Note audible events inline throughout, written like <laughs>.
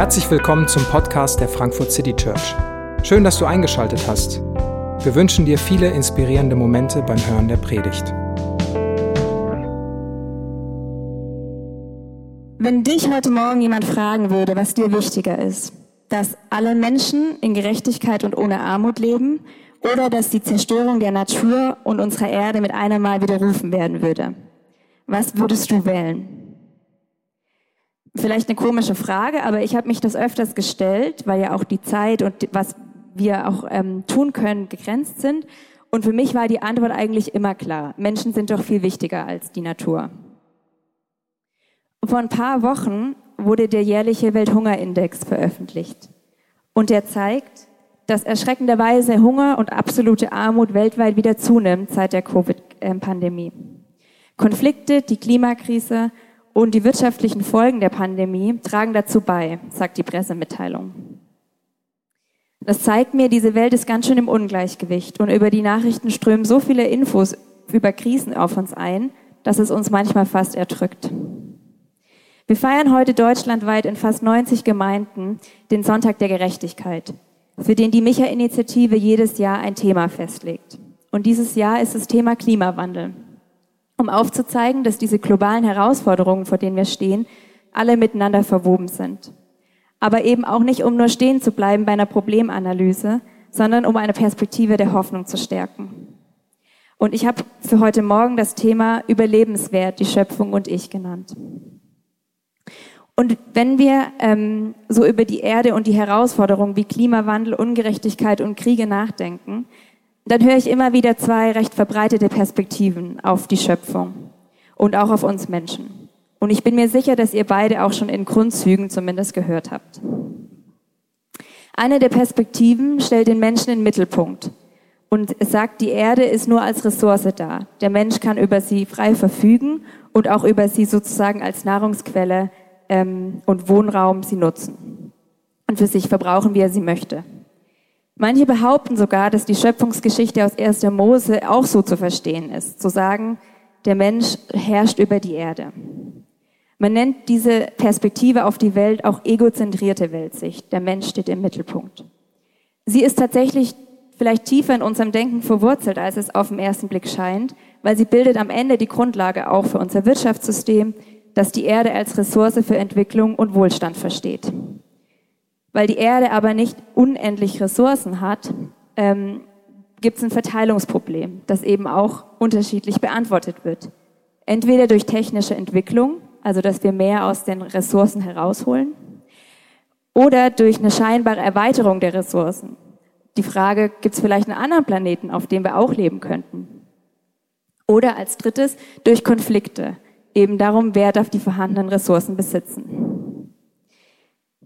Herzlich willkommen zum Podcast der Frankfurt City Church. Schön, dass du eingeschaltet hast. Wir wünschen dir viele inspirierende Momente beim Hören der Predigt. Wenn dich heute Morgen jemand fragen würde, was dir wichtiger ist, dass alle Menschen in Gerechtigkeit und ohne Armut leben oder dass die Zerstörung der Natur und unserer Erde mit einem Mal widerrufen werden würde, was würdest du wählen? Vielleicht eine komische Frage, aber ich habe mich das öfters gestellt, weil ja auch die Zeit und was wir auch ähm, tun können begrenzt sind. Und für mich war die Antwort eigentlich immer klar. Menschen sind doch viel wichtiger als die Natur. Vor ein paar Wochen wurde der jährliche Welthungerindex veröffentlicht. Und der zeigt, dass erschreckenderweise Hunger und absolute Armut weltweit wieder zunimmt seit der Covid-Pandemie. Konflikte, die Klimakrise und die wirtschaftlichen Folgen der Pandemie tragen dazu bei, sagt die Pressemitteilung. Das zeigt mir, diese Welt ist ganz schön im Ungleichgewicht und über die Nachrichten strömen so viele Infos über Krisen auf uns ein, dass es uns manchmal fast erdrückt. Wir feiern heute deutschlandweit in fast 90 Gemeinden den Sonntag der Gerechtigkeit, für den die Micha-Initiative jedes Jahr ein Thema festlegt. Und dieses Jahr ist das Thema Klimawandel um aufzuzeigen, dass diese globalen Herausforderungen, vor denen wir stehen, alle miteinander verwoben sind. Aber eben auch nicht, um nur stehen zu bleiben bei einer Problemanalyse, sondern um eine Perspektive der Hoffnung zu stärken. Und ich habe für heute Morgen das Thema Überlebenswert, die Schöpfung und ich genannt. Und wenn wir ähm, so über die Erde und die Herausforderungen wie Klimawandel, Ungerechtigkeit und Kriege nachdenken, dann höre ich immer wieder zwei recht verbreitete Perspektiven auf die Schöpfung und auch auf uns Menschen. Und ich bin mir sicher, dass ihr beide auch schon in Grundzügen zumindest gehört habt. Eine der Perspektiven stellt den Menschen in den Mittelpunkt und sagt, die Erde ist nur als Ressource da. Der Mensch kann über sie frei verfügen und auch über sie sozusagen als Nahrungsquelle ähm, und Wohnraum sie nutzen und für sich verbrauchen, wie er sie möchte. Manche behaupten sogar, dass die Schöpfungsgeschichte aus 1. Mose auch so zu verstehen ist, zu sagen, der Mensch herrscht über die Erde. Man nennt diese Perspektive auf die Welt auch egozentrierte Weltsicht. Der Mensch steht im Mittelpunkt. Sie ist tatsächlich vielleicht tiefer in unserem Denken verwurzelt, als es auf den ersten Blick scheint, weil sie bildet am Ende die Grundlage auch für unser Wirtschaftssystem, das die Erde als Ressource für Entwicklung und Wohlstand versteht. Weil die Erde aber nicht unendlich Ressourcen hat, ähm, gibt es ein Verteilungsproblem, das eben auch unterschiedlich beantwortet wird. Entweder durch technische Entwicklung, also dass wir mehr aus den Ressourcen herausholen, oder durch eine scheinbare Erweiterung der Ressourcen. Die Frage, gibt es vielleicht einen anderen Planeten, auf dem wir auch leben könnten? Oder als drittes durch Konflikte, eben darum, wer darf die vorhandenen Ressourcen besitzen.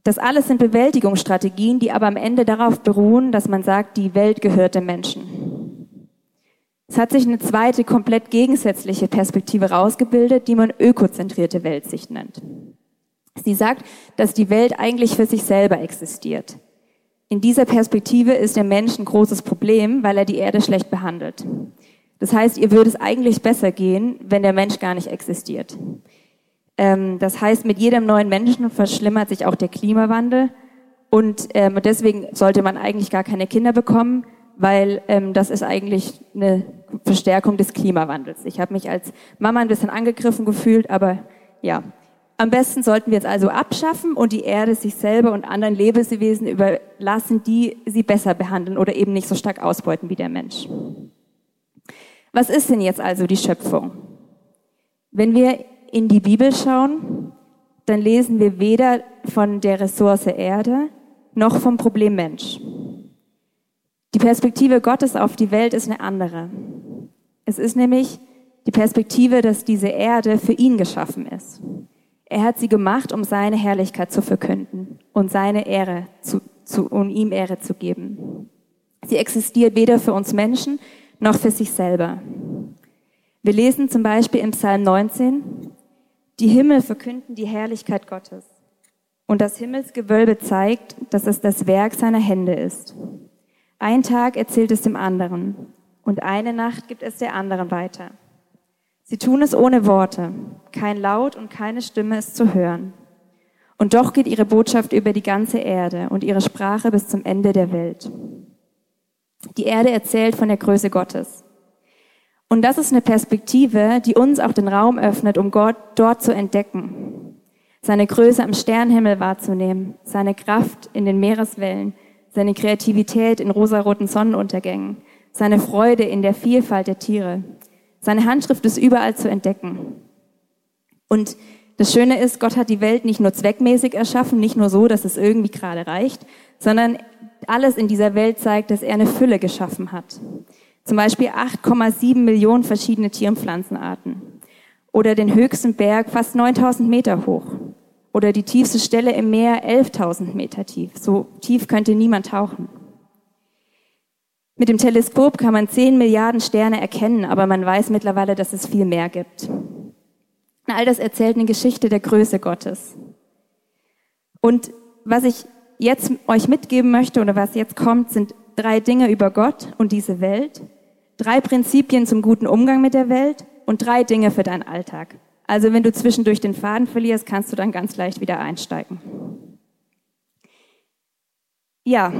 Das alles sind Bewältigungsstrategien, die aber am Ende darauf beruhen, dass man sagt, die Welt gehört dem Menschen. Es hat sich eine zweite, komplett gegensätzliche Perspektive rausgebildet, die man ökozentrierte Weltsicht nennt. Sie sagt, dass die Welt eigentlich für sich selber existiert. In dieser Perspektive ist der Mensch ein großes Problem, weil er die Erde schlecht behandelt. Das heißt, ihr würde es eigentlich besser gehen, wenn der Mensch gar nicht existiert. Ähm, das heißt, mit jedem neuen Menschen verschlimmert sich auch der Klimawandel. Und ähm, deswegen sollte man eigentlich gar keine Kinder bekommen, weil ähm, das ist eigentlich eine Verstärkung des Klimawandels. Ich habe mich als Mama ein bisschen angegriffen gefühlt, aber ja. Am besten sollten wir es also abschaffen und die Erde sich selber und anderen Lebewesen überlassen, die sie besser behandeln oder eben nicht so stark ausbeuten wie der Mensch. Was ist denn jetzt also die Schöpfung? Wenn wir in die Bibel schauen, dann lesen wir weder von der Ressource Erde noch vom Problem Mensch. Die Perspektive Gottes auf die Welt ist eine andere. Es ist nämlich die Perspektive, dass diese Erde für ihn geschaffen ist. Er hat sie gemacht, um seine Herrlichkeit zu verkünden und seine Ehre zu, zu, um ihm Ehre zu geben. Sie existiert weder für uns Menschen noch für sich selber. Wir lesen zum Beispiel im Psalm 19, die Himmel verkünden die Herrlichkeit Gottes. Und das Himmelsgewölbe zeigt, dass es das Werk seiner Hände ist. Ein Tag erzählt es dem anderen und eine Nacht gibt es der anderen weiter. Sie tun es ohne Worte. Kein Laut und keine Stimme ist zu hören. Und doch geht ihre Botschaft über die ganze Erde und ihre Sprache bis zum Ende der Welt. Die Erde erzählt von der Größe Gottes. Und das ist eine Perspektive, die uns auch den Raum öffnet, um Gott dort zu entdecken. Seine Größe am Sternenhimmel wahrzunehmen, seine Kraft in den Meereswellen, seine Kreativität in rosaroten Sonnenuntergängen, seine Freude in der Vielfalt der Tiere. Seine Handschrift ist überall zu entdecken. Und das Schöne ist, Gott hat die Welt nicht nur zweckmäßig erschaffen, nicht nur so, dass es irgendwie gerade reicht, sondern alles in dieser Welt zeigt, dass er eine Fülle geschaffen hat. Zum Beispiel 8,7 Millionen verschiedene Tier- und Pflanzenarten. Oder den höchsten Berg fast 9000 Meter hoch. Oder die tiefste Stelle im Meer 11.000 Meter tief. So tief könnte niemand tauchen. Mit dem Teleskop kann man 10 Milliarden Sterne erkennen, aber man weiß mittlerweile, dass es viel mehr gibt. All das erzählt eine Geschichte der Größe Gottes. Und was ich jetzt euch mitgeben möchte oder was jetzt kommt, sind drei Dinge über Gott und diese Welt, drei Prinzipien zum guten Umgang mit der Welt und drei Dinge für deinen Alltag. Also wenn du zwischendurch den Faden verlierst, kannst du dann ganz leicht wieder einsteigen. Ja,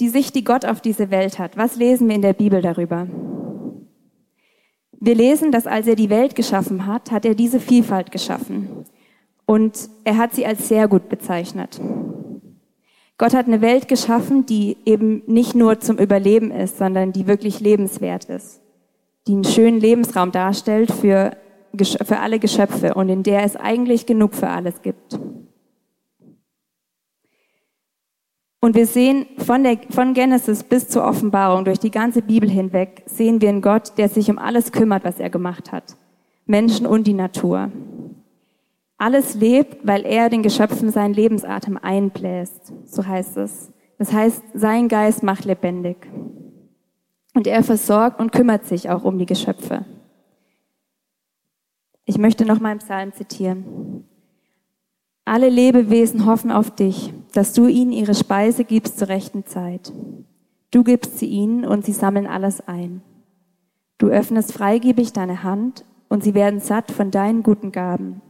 die Sicht, die Gott auf diese Welt hat. Was lesen wir in der Bibel darüber? Wir lesen, dass als er die Welt geschaffen hat, hat er diese Vielfalt geschaffen. Und er hat sie als sehr gut bezeichnet. Gott hat eine Welt geschaffen, die eben nicht nur zum Überleben ist, sondern die wirklich lebenswert ist, die einen schönen Lebensraum darstellt für, für alle Geschöpfe und in der es eigentlich genug für alles gibt. Und wir sehen von, der, von Genesis bis zur Offenbarung durch die ganze Bibel hinweg, sehen wir einen Gott, der sich um alles kümmert, was er gemacht hat. Menschen und die Natur. Alles lebt, weil er den Geschöpfen seinen Lebensatem einbläst, so heißt es. Das heißt, sein Geist macht lebendig. Und er versorgt und kümmert sich auch um die Geschöpfe. Ich möchte noch mal einen Psalm zitieren. Alle Lebewesen hoffen auf dich, dass du ihnen ihre Speise gibst zur rechten Zeit. Du gibst sie ihnen und sie sammeln alles ein. Du öffnest freigebig deine Hand und sie werden satt von deinen guten Gaben.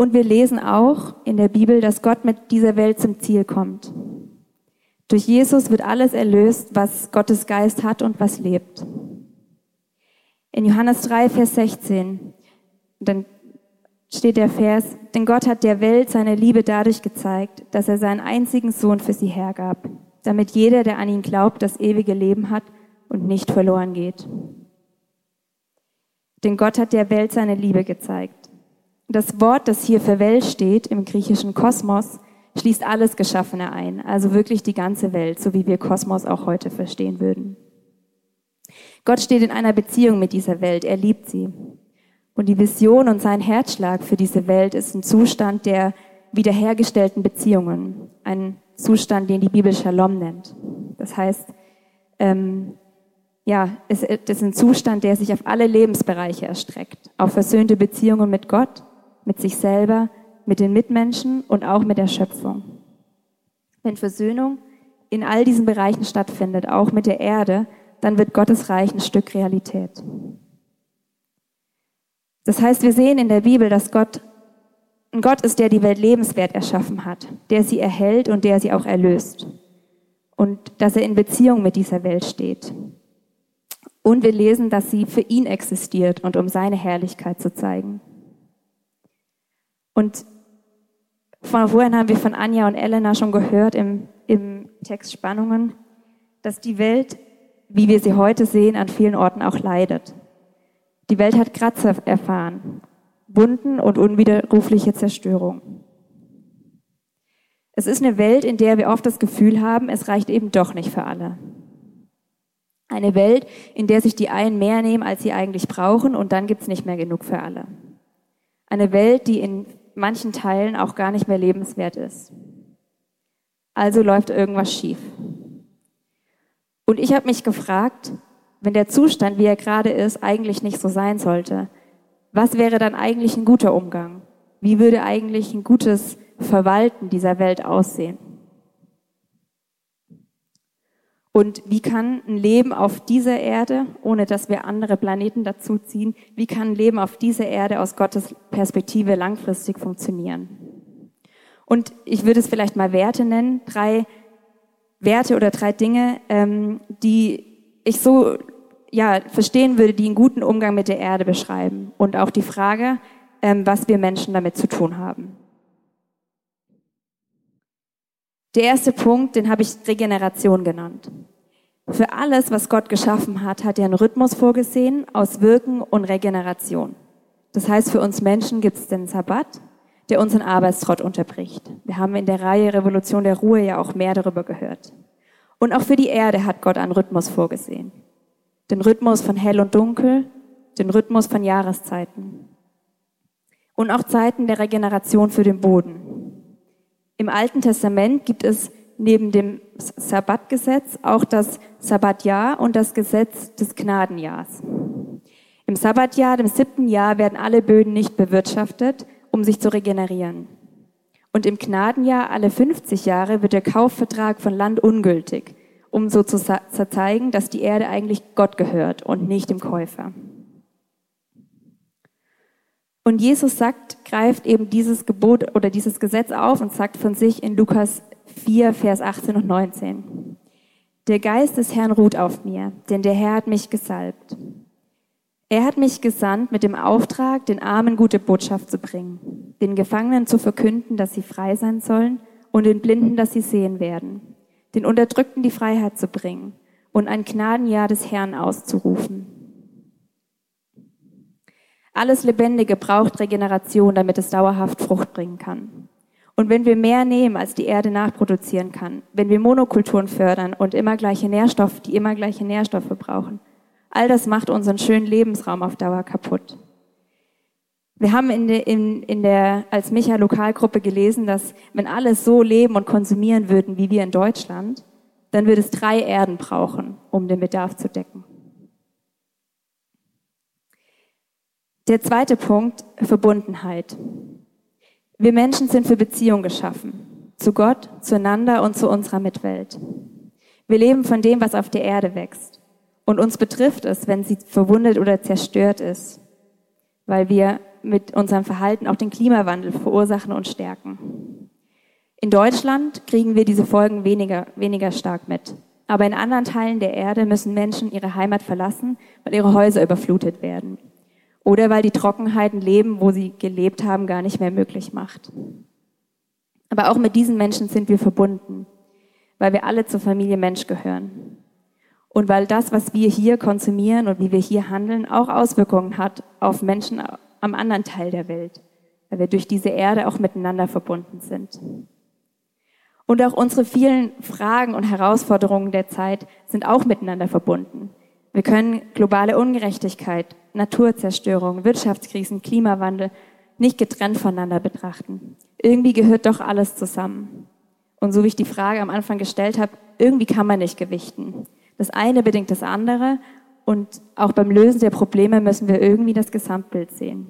Und wir lesen auch in der Bibel, dass Gott mit dieser Welt zum Ziel kommt. Durch Jesus wird alles erlöst, was Gottes Geist hat und was lebt. In Johannes 3, Vers 16, dann steht der Vers, denn Gott hat der Welt seine Liebe dadurch gezeigt, dass er seinen einzigen Sohn für sie hergab, damit jeder, der an ihn glaubt, das ewige Leben hat und nicht verloren geht. Denn Gott hat der Welt seine Liebe gezeigt. Das Wort, das hier für Welt steht im griechischen Kosmos, schließt alles Geschaffene ein, also wirklich die ganze Welt, so wie wir Kosmos auch heute verstehen würden. Gott steht in einer Beziehung mit dieser Welt, er liebt sie. Und die Vision und sein Herzschlag für diese Welt ist ein Zustand der wiederhergestellten Beziehungen, ein Zustand, den die Bibel Shalom nennt. Das heißt, ähm, ja, es ist ein Zustand, der sich auf alle Lebensbereiche erstreckt, auf versöhnte Beziehungen mit Gott, mit sich selber, mit den Mitmenschen und auch mit der Schöpfung. Wenn Versöhnung in all diesen Bereichen stattfindet, auch mit der Erde, dann wird Gottes Reich ein Stück Realität. Das heißt, wir sehen in der Bibel, dass Gott ein Gott ist, der die Welt lebenswert erschaffen hat, der sie erhält und der sie auch erlöst. Und dass er in Beziehung mit dieser Welt steht. Und wir lesen, dass sie für ihn existiert und um seine Herrlichkeit zu zeigen. Und von vorhin haben wir von Anja und Elena schon gehört im, im Text Spannungen, dass die Welt, wie wir sie heute sehen, an vielen Orten auch leidet. Die Welt hat Kratzer erfahren, Wunden und unwiderrufliche Zerstörung. Es ist eine Welt, in der wir oft das Gefühl haben, es reicht eben doch nicht für alle. Eine Welt, in der sich die einen mehr nehmen, als sie eigentlich brauchen, und dann gibt's nicht mehr genug für alle. Eine Welt, die in manchen Teilen auch gar nicht mehr lebenswert ist. Also läuft irgendwas schief. Und ich habe mich gefragt, wenn der Zustand, wie er gerade ist, eigentlich nicht so sein sollte, was wäre dann eigentlich ein guter Umgang? Wie würde eigentlich ein gutes Verwalten dieser Welt aussehen? Und wie kann ein Leben auf dieser Erde, ohne dass wir andere Planeten dazuziehen, wie kann ein Leben auf dieser Erde aus Gottes Perspektive langfristig funktionieren? Und ich würde es vielleicht mal Werte nennen, drei Werte oder drei Dinge, ähm, die ich so ja verstehen würde, die einen guten Umgang mit der Erde beschreiben und auch die Frage, ähm, was wir Menschen damit zu tun haben. Der erste Punkt, den habe ich Regeneration genannt. Für alles, was Gott geschaffen hat, hat er einen Rhythmus vorgesehen aus Wirken und Regeneration. Das heißt, für uns Menschen gibt es den Sabbat, der unseren Arbeitstrott unterbricht. Wir haben in der Reihe Revolution der Ruhe ja auch mehr darüber gehört. Und auch für die Erde hat Gott einen Rhythmus vorgesehen. Den Rhythmus von hell und dunkel, den Rhythmus von Jahreszeiten. Und auch Zeiten der Regeneration für den Boden. Im Alten Testament gibt es neben dem Sabbatgesetz auch das Sabbatjahr und das Gesetz des Gnadenjahrs. Im Sabbatjahr, dem siebten Jahr, werden alle Böden nicht bewirtschaftet, um sich zu regenerieren. Und im Gnadenjahr alle 50 Jahre wird der Kaufvertrag von Land ungültig, um so zu zeigen, dass die Erde eigentlich Gott gehört und nicht dem Käufer. Und Jesus sagt, greift eben dieses Gebot oder dieses Gesetz auf und sagt von sich in Lukas 4, Vers 18 und 19. Der Geist des Herrn ruht auf mir, denn der Herr hat mich gesalbt. Er hat mich gesandt mit dem Auftrag, den Armen gute Botschaft zu bringen, den Gefangenen zu verkünden, dass sie frei sein sollen und den Blinden, dass sie sehen werden, den Unterdrückten die Freiheit zu bringen und ein Gnadenjahr des Herrn auszurufen. Alles Lebendige braucht Regeneration, damit es dauerhaft Frucht bringen kann. Und wenn wir mehr nehmen, als die Erde nachproduzieren kann, wenn wir Monokulturen fördern und immer gleiche Nährstoffe, die immer gleiche Nährstoffe brauchen, All das macht unseren schönen Lebensraum auf Dauer kaputt. Wir haben in der, in, in der als Micha Lokalgruppe gelesen, dass wenn alle so leben und konsumieren würden wie wir in Deutschland, dann würde es drei Erden brauchen, um den Bedarf zu decken. Der zweite Punkt, Verbundenheit. Wir Menschen sind für Beziehung geschaffen. Zu Gott, zueinander und zu unserer Mitwelt. Wir leben von dem, was auf der Erde wächst. Und uns betrifft es, wenn sie verwundet oder zerstört ist, weil wir mit unserem Verhalten auch den Klimawandel verursachen und stärken. In Deutschland kriegen wir diese Folgen weniger, weniger stark mit. Aber in anderen Teilen der Erde müssen Menschen ihre Heimat verlassen, weil ihre Häuser überflutet werden. Oder weil die Trockenheit ein Leben, wo sie gelebt haben, gar nicht mehr möglich macht. Aber auch mit diesen Menschen sind wir verbunden, weil wir alle zur Familie Mensch gehören. Und weil das, was wir hier konsumieren und wie wir hier handeln, auch Auswirkungen hat auf Menschen am anderen Teil der Welt, weil wir durch diese Erde auch miteinander verbunden sind. Und auch unsere vielen Fragen und Herausforderungen der Zeit sind auch miteinander verbunden. Wir können globale Ungerechtigkeit, Naturzerstörung, Wirtschaftskrisen, Klimawandel nicht getrennt voneinander betrachten. Irgendwie gehört doch alles zusammen. Und so wie ich die Frage am Anfang gestellt habe, irgendwie kann man nicht gewichten. Das eine bedingt das andere und auch beim Lösen der Probleme müssen wir irgendwie das Gesamtbild sehen.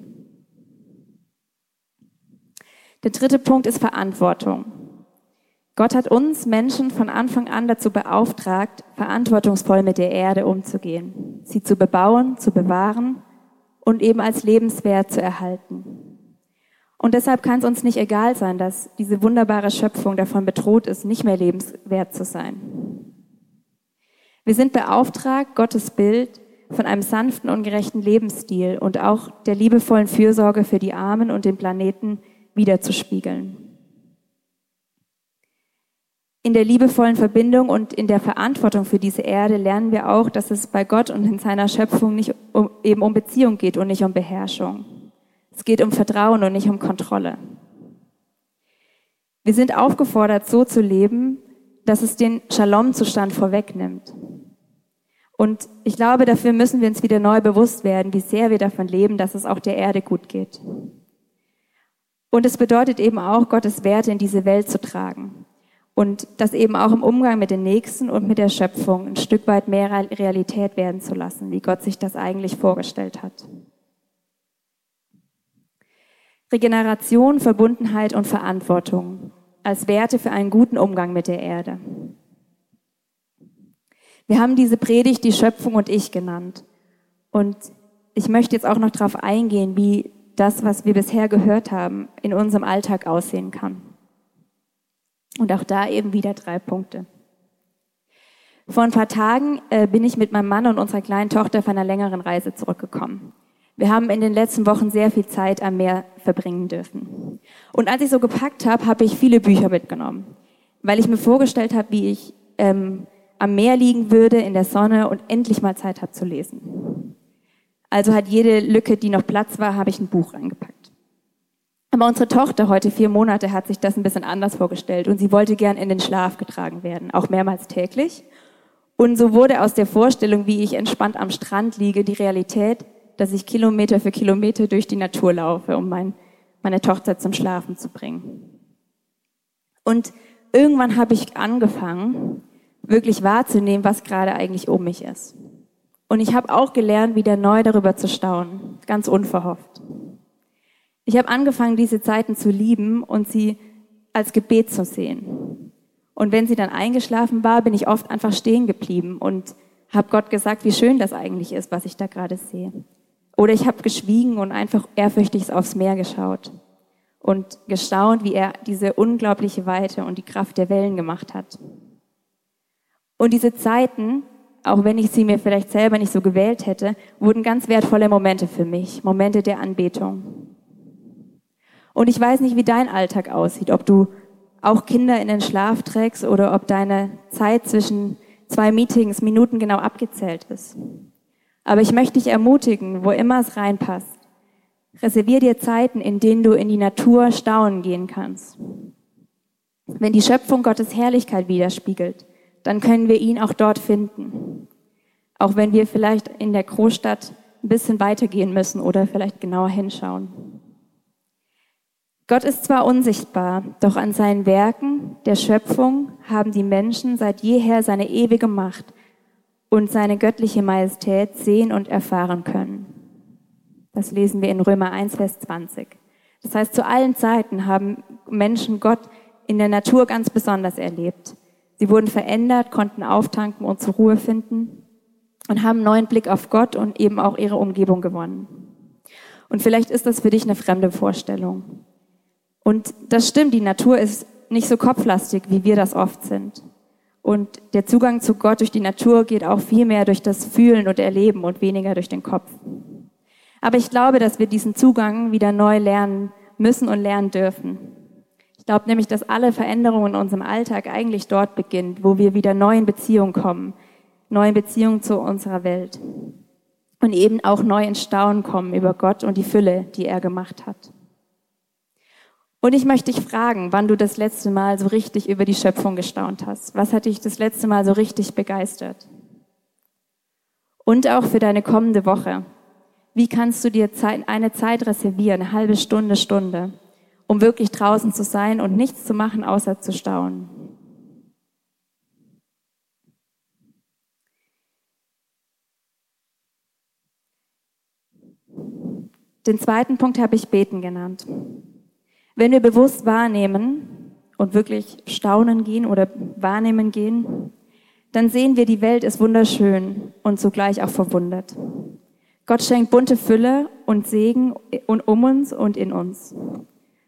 Der dritte Punkt ist Verantwortung. Gott hat uns Menschen von Anfang an dazu beauftragt, verantwortungsvoll mit der Erde umzugehen, sie zu bebauen, zu bewahren und eben als lebenswert zu erhalten. Und deshalb kann es uns nicht egal sein, dass diese wunderbare Schöpfung davon bedroht ist, nicht mehr lebenswert zu sein. Wir sind beauftragt, Gottes Bild von einem sanften und gerechten Lebensstil und auch der liebevollen Fürsorge für die Armen und den Planeten wiederzuspiegeln. In der liebevollen Verbindung und in der Verantwortung für diese Erde lernen wir auch, dass es bei Gott und in seiner Schöpfung nicht um, eben um Beziehung geht und nicht um Beherrschung. Es geht um Vertrauen und nicht um Kontrolle. Wir sind aufgefordert, so zu leben, dass es den Shalom-Zustand vorwegnimmt. Und ich glaube, dafür müssen wir uns wieder neu bewusst werden, wie sehr wir davon leben, dass es auch der Erde gut geht. Und es bedeutet eben auch, Gottes Werte in diese Welt zu tragen. Und das eben auch im Umgang mit den Nächsten und mit der Schöpfung ein Stück weit mehr Realität werden zu lassen, wie Gott sich das eigentlich vorgestellt hat. Regeneration, Verbundenheit und Verantwortung als Werte für einen guten Umgang mit der Erde. Wir haben diese Predigt die Schöpfung und ich genannt. Und ich möchte jetzt auch noch darauf eingehen, wie das, was wir bisher gehört haben, in unserem Alltag aussehen kann. Und auch da eben wieder drei Punkte. Vor ein paar Tagen äh, bin ich mit meinem Mann und unserer kleinen Tochter von einer längeren Reise zurückgekommen. Wir haben in den letzten Wochen sehr viel Zeit am Meer verbringen dürfen. Und als ich so gepackt habe, habe ich viele Bücher mitgenommen, weil ich mir vorgestellt habe, wie ich ähm, am Meer liegen würde in der Sonne und endlich mal Zeit habe zu lesen. Also hat jede Lücke, die noch Platz war, habe ich ein Buch reingepackt. Aber unsere Tochter, heute vier Monate, hat sich das ein bisschen anders vorgestellt und sie wollte gern in den Schlaf getragen werden, auch mehrmals täglich. Und so wurde aus der Vorstellung, wie ich entspannt am Strand liege, die Realität, dass ich Kilometer für Kilometer durch die Natur laufe, um mein, meine Tochter zum Schlafen zu bringen. Und irgendwann habe ich angefangen, wirklich wahrzunehmen, was gerade eigentlich um mich ist. Und ich habe auch gelernt, wieder neu darüber zu staunen, ganz unverhofft. Ich habe angefangen, diese Zeiten zu lieben und sie als Gebet zu sehen. Und wenn sie dann eingeschlafen war, bin ich oft einfach stehen geblieben und habe Gott gesagt, wie schön das eigentlich ist, was ich da gerade sehe. Oder ich habe geschwiegen und einfach ehrfürchtig aufs Meer geschaut und gestaunt, wie er diese unglaubliche Weite und die Kraft der Wellen gemacht hat. Und diese Zeiten, auch wenn ich sie mir vielleicht selber nicht so gewählt hätte, wurden ganz wertvolle Momente für mich, Momente der Anbetung. Und ich weiß nicht, wie dein Alltag aussieht, ob du auch Kinder in den Schlaf trägst oder ob deine Zeit zwischen zwei Meetings Minuten genau abgezählt ist. Aber ich möchte dich ermutigen, wo immer es reinpasst. Reservier dir Zeiten, in denen du in die Natur staunen gehen kannst. Wenn die Schöpfung Gottes Herrlichkeit widerspiegelt, dann können wir ihn auch dort finden. Auch wenn wir vielleicht in der Großstadt ein bisschen weitergehen müssen oder vielleicht genauer hinschauen. Gott ist zwar unsichtbar, doch an seinen Werken der Schöpfung haben die Menschen seit jeher seine ewige Macht und seine göttliche Majestät sehen und erfahren können. Das lesen wir in Römer 1, Vers 20. Das heißt, zu allen Zeiten haben Menschen Gott in der Natur ganz besonders erlebt. Sie wurden verändert, konnten auftanken und zur Ruhe finden und haben neuen Blick auf Gott und eben auch ihre Umgebung gewonnen. Und vielleicht ist das für dich eine fremde Vorstellung. Und das stimmt, die Natur ist nicht so kopflastig, wie wir das oft sind. Und der Zugang zu Gott durch die Natur geht auch viel mehr durch das Fühlen und Erleben und weniger durch den Kopf. Aber ich glaube, dass wir diesen Zugang wieder neu lernen müssen und lernen dürfen. Ich glaube nämlich, dass alle Veränderungen in unserem Alltag eigentlich dort beginnen, wo wir wieder neu in Beziehung kommen, neu in Beziehung zu unserer Welt. Und eben auch neu in Staunen kommen über Gott und die Fülle, die er gemacht hat. Und ich möchte dich fragen, wann du das letzte Mal so richtig über die Schöpfung gestaunt hast. Was hat dich das letzte Mal so richtig begeistert? Und auch für deine kommende Woche. Wie kannst du dir eine Zeit reservieren, eine halbe Stunde, Stunde, um wirklich draußen zu sein und nichts zu machen, außer zu staunen? Den zweiten Punkt habe ich beten genannt. Wenn wir bewusst wahrnehmen und wirklich staunen gehen oder wahrnehmen gehen, dann sehen wir, die Welt ist wunderschön und zugleich auch verwundert. Gott schenkt bunte Fülle und Segen um uns und in uns.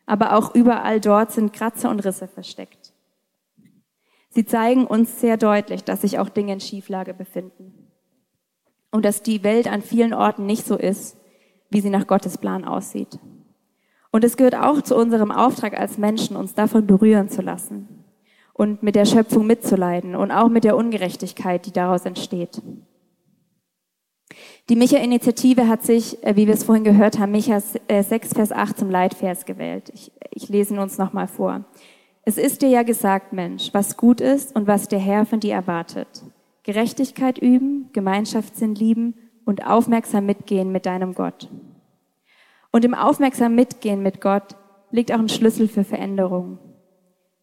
Aber auch überall dort sind Kratzer und Risse versteckt. Sie zeigen uns sehr deutlich, dass sich auch Dinge in Schieflage befinden. Und dass die Welt an vielen Orten nicht so ist, wie sie nach Gottes Plan aussieht. Und es gehört auch zu unserem Auftrag als Menschen, uns davon berühren zu lassen und mit der Schöpfung mitzuleiden und auch mit der Ungerechtigkeit, die daraus entsteht. Die Micha-Initiative hat sich, äh, wie wir es vorhin gehört haben, Micha 6, äh, Vers 8 zum Leitvers gewählt. Ich, ich lese ihn uns nochmal vor. Es ist dir ja gesagt, Mensch, was gut ist und was der Herr von dir erwartet. Gerechtigkeit üben, Gemeinschaftssinn lieben und aufmerksam mitgehen mit deinem Gott. Und im aufmerksam Mitgehen mit Gott liegt auch ein Schlüssel für Veränderung.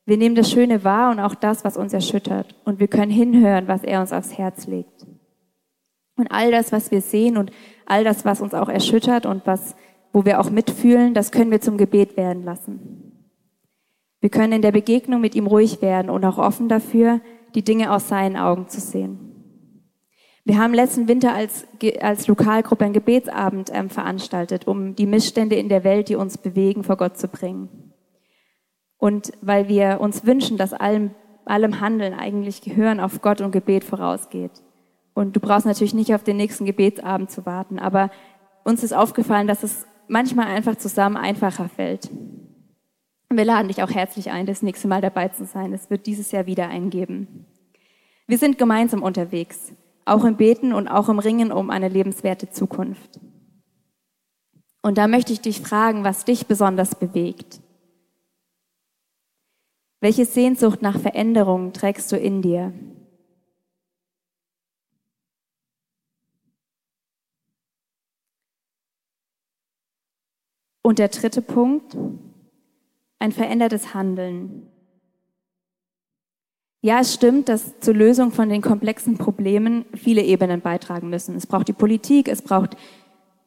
Wir nehmen das Schöne wahr und auch das, was uns erschüttert. Und wir können hinhören, was er uns aufs Herz legt. Und all das, was wir sehen und all das, was uns auch erschüttert und was, wo wir auch mitfühlen, das können wir zum Gebet werden lassen. Wir können in der Begegnung mit ihm ruhig werden und auch offen dafür, die Dinge aus seinen Augen zu sehen. Wir haben letzten Winter als, als Lokalgruppe einen Gebetsabend ähm, veranstaltet, um die Missstände in der Welt, die uns bewegen, vor Gott zu bringen. Und weil wir uns wünschen, dass allem, allem Handeln eigentlich Gehören auf Gott und Gebet vorausgeht. Und du brauchst natürlich nicht auf den nächsten Gebetsabend zu warten, aber uns ist aufgefallen, dass es manchmal einfach zusammen einfacher fällt. Wir laden dich auch herzlich ein, das nächste Mal dabei zu sein. Es wird dieses Jahr wieder eingeben. Wir sind gemeinsam unterwegs, auch im Beten und auch im Ringen um eine lebenswerte Zukunft. Und da möchte ich dich fragen, was dich besonders bewegt. Welche Sehnsucht nach Veränderung trägst du in dir? Und der dritte Punkt, ein verändertes Handeln. Ja, es stimmt, dass zur Lösung von den komplexen Problemen viele Ebenen beitragen müssen. Es braucht die Politik, es braucht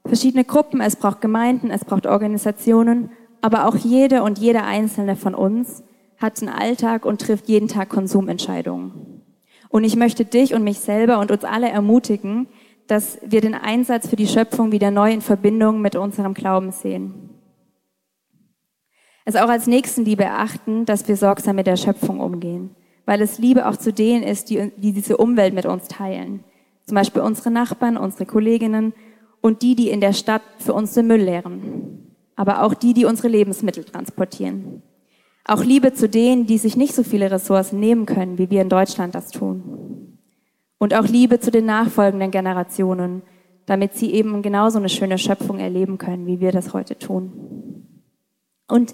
verschiedene Gruppen, es braucht Gemeinden, es braucht Organisationen, aber auch jede und jeder einzelne von uns hat einen Alltag und trifft jeden Tag Konsumentscheidungen. Und ich möchte dich und mich selber und uns alle ermutigen, dass wir den Einsatz für die Schöpfung wieder neu in Verbindung mit unserem Glauben sehen. Es auch als Nächstenliebe erachten, dass wir sorgsam mit der Schöpfung umgehen, weil es Liebe auch zu denen ist, die, die diese Umwelt mit uns teilen. Zum Beispiel unsere Nachbarn, unsere Kolleginnen und die, die in der Stadt für uns den Müll leeren. Aber auch die, die unsere Lebensmittel transportieren. Auch Liebe zu denen, die sich nicht so viele Ressourcen nehmen können, wie wir in Deutschland das tun. Und auch Liebe zu den nachfolgenden Generationen, damit sie eben genauso eine schöne Schöpfung erleben können, wie wir das heute tun. Und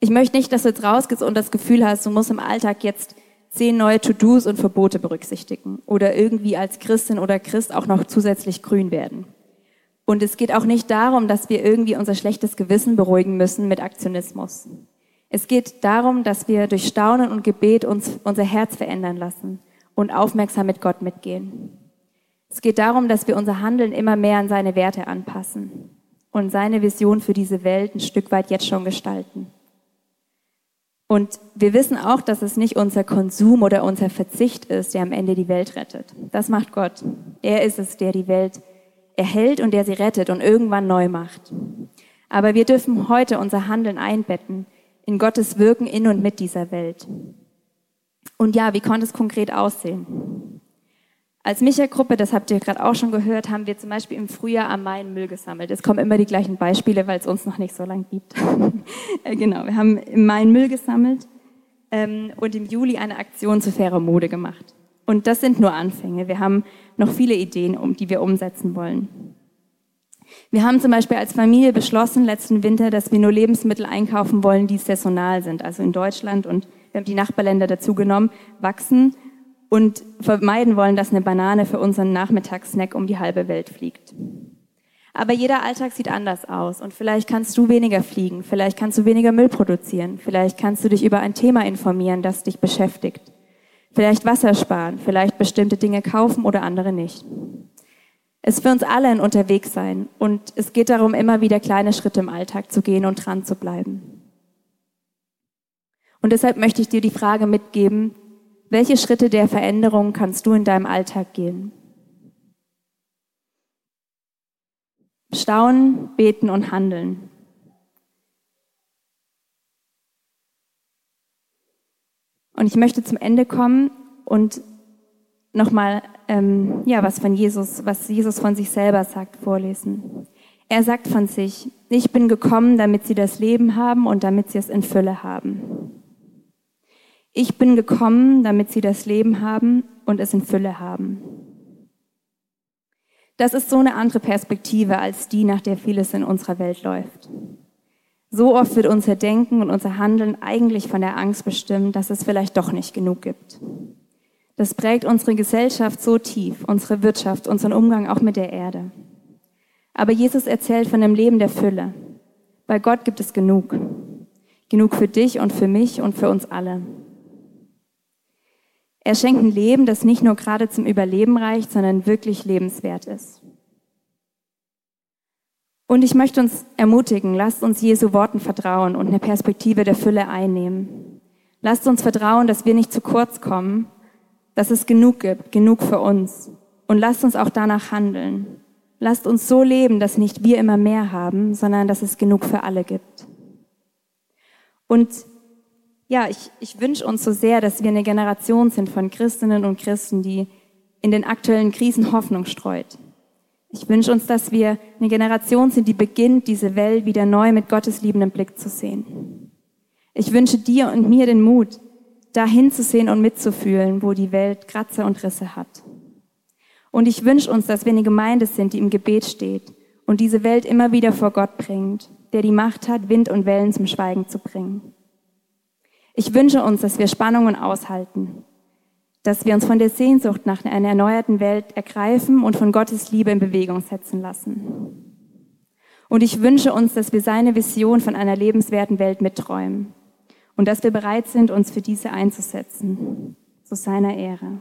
ich möchte nicht, dass du jetzt rausgehst und das Gefühl hast, du musst im Alltag jetzt zehn neue To-Dos und Verbote berücksichtigen oder irgendwie als Christin oder Christ auch noch zusätzlich grün werden. Und es geht auch nicht darum, dass wir irgendwie unser schlechtes Gewissen beruhigen müssen mit Aktionismus. Es geht darum, dass wir durch Staunen und Gebet uns unser Herz verändern lassen und aufmerksam mit Gott mitgehen. Es geht darum, dass wir unser Handeln immer mehr an seine Werte anpassen und seine Vision für diese Welt ein Stück weit jetzt schon gestalten. Und wir wissen auch, dass es nicht unser Konsum oder unser Verzicht ist, der am Ende die Welt rettet. Das macht Gott. Er ist es, der die Welt erhält und der sie rettet und irgendwann neu macht. Aber wir dürfen heute unser Handeln einbetten in Gottes Wirken in und mit dieser Welt. Und ja, wie konnte es konkret aussehen? Als Micha-Gruppe, das habt ihr gerade auch schon gehört, haben wir zum Beispiel im Frühjahr am Main Müll gesammelt. Es kommen immer die gleichen Beispiele, weil es uns noch nicht so lange gibt. <laughs> Äh, genau, wir haben im Main Müll gesammelt ähm, und im Juli eine Aktion zu fairer Mode gemacht. Und das sind nur Anfänge. Wir haben noch viele Ideen, um, die wir umsetzen wollen. Wir haben zum Beispiel als Familie beschlossen letzten Winter, dass wir nur Lebensmittel einkaufen wollen, die saisonal sind. Also in Deutschland und wir haben die Nachbarländer dazu genommen, wachsen und vermeiden wollen, dass eine Banane für unseren Nachmittagssnack um die halbe Welt fliegt. Aber jeder Alltag sieht anders aus und vielleicht kannst du weniger fliegen, vielleicht kannst du weniger Müll produzieren, vielleicht kannst du dich über ein Thema informieren, das dich beschäftigt, vielleicht Wasser sparen, vielleicht bestimmte Dinge kaufen oder andere nicht. Es ist für uns alle ein Unterwegssein und es geht darum, immer wieder kleine Schritte im Alltag zu gehen und dran zu bleiben. Und deshalb möchte ich dir die Frage mitgeben, welche Schritte der Veränderung kannst du in deinem Alltag gehen? Staunen, beten und handeln. Und ich möchte zum Ende kommen und nochmal ähm, ja, was von Jesus, was Jesus von sich selber sagt, vorlesen. Er sagt von sich, ich bin gekommen, damit sie das Leben haben und damit sie es in Fülle haben. Ich bin gekommen, damit sie das Leben haben und es in Fülle haben. Das ist so eine andere Perspektive als die, nach der vieles in unserer Welt läuft. So oft wird unser Denken und unser Handeln eigentlich von der Angst bestimmt, dass es vielleicht doch nicht genug gibt. Das prägt unsere Gesellschaft so tief, unsere Wirtschaft, unseren Umgang auch mit der Erde. Aber Jesus erzählt von dem Leben der Fülle. Bei Gott gibt es genug. Genug für dich und für mich und für uns alle. Er schenkt ein Leben, das nicht nur gerade zum Überleben reicht, sondern wirklich lebenswert ist. Und ich möchte uns ermutigen, lasst uns Jesu Worten vertrauen und eine Perspektive der Fülle einnehmen. Lasst uns vertrauen, dass wir nicht zu kurz kommen dass es genug gibt, genug für uns Und lasst uns auch danach handeln. Lasst uns so leben, dass nicht wir immer mehr haben, sondern dass es genug für alle gibt. Und ja, ich, ich wünsche uns so sehr, dass wir eine Generation sind von Christinnen und Christen, die in den aktuellen Krisen Hoffnung streut. Ich wünsche uns, dass wir eine Generation sind, die beginnt, diese Welt wieder neu mit Gottes liebendem Blick zu sehen. Ich wünsche dir und mir den Mut, dahin zu sehen und mitzufühlen, wo die Welt Kratzer und Risse hat. Und ich wünsche uns, dass wir eine Gemeinde sind, die im Gebet steht und diese Welt immer wieder vor Gott bringt, der die Macht hat, Wind und Wellen zum Schweigen zu bringen. Ich wünsche uns, dass wir Spannungen aushalten, dass wir uns von der Sehnsucht nach einer erneuerten Welt ergreifen und von Gottes Liebe in Bewegung setzen lassen. Und ich wünsche uns, dass wir seine Vision von einer lebenswerten Welt mitträumen und dass wir bereit sind, uns für diese einzusetzen, zu seiner Ehre.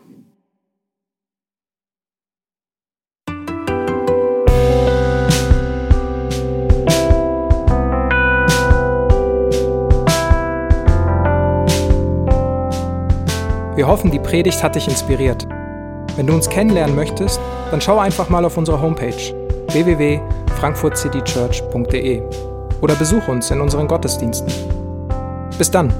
Wir hoffen, die Predigt hat dich inspiriert. Wenn du uns kennenlernen möchtest, dann schau einfach mal auf unsere Homepage www.frankfurtcitychurch.de oder besuch uns in unseren Gottesdiensten. Bis dann!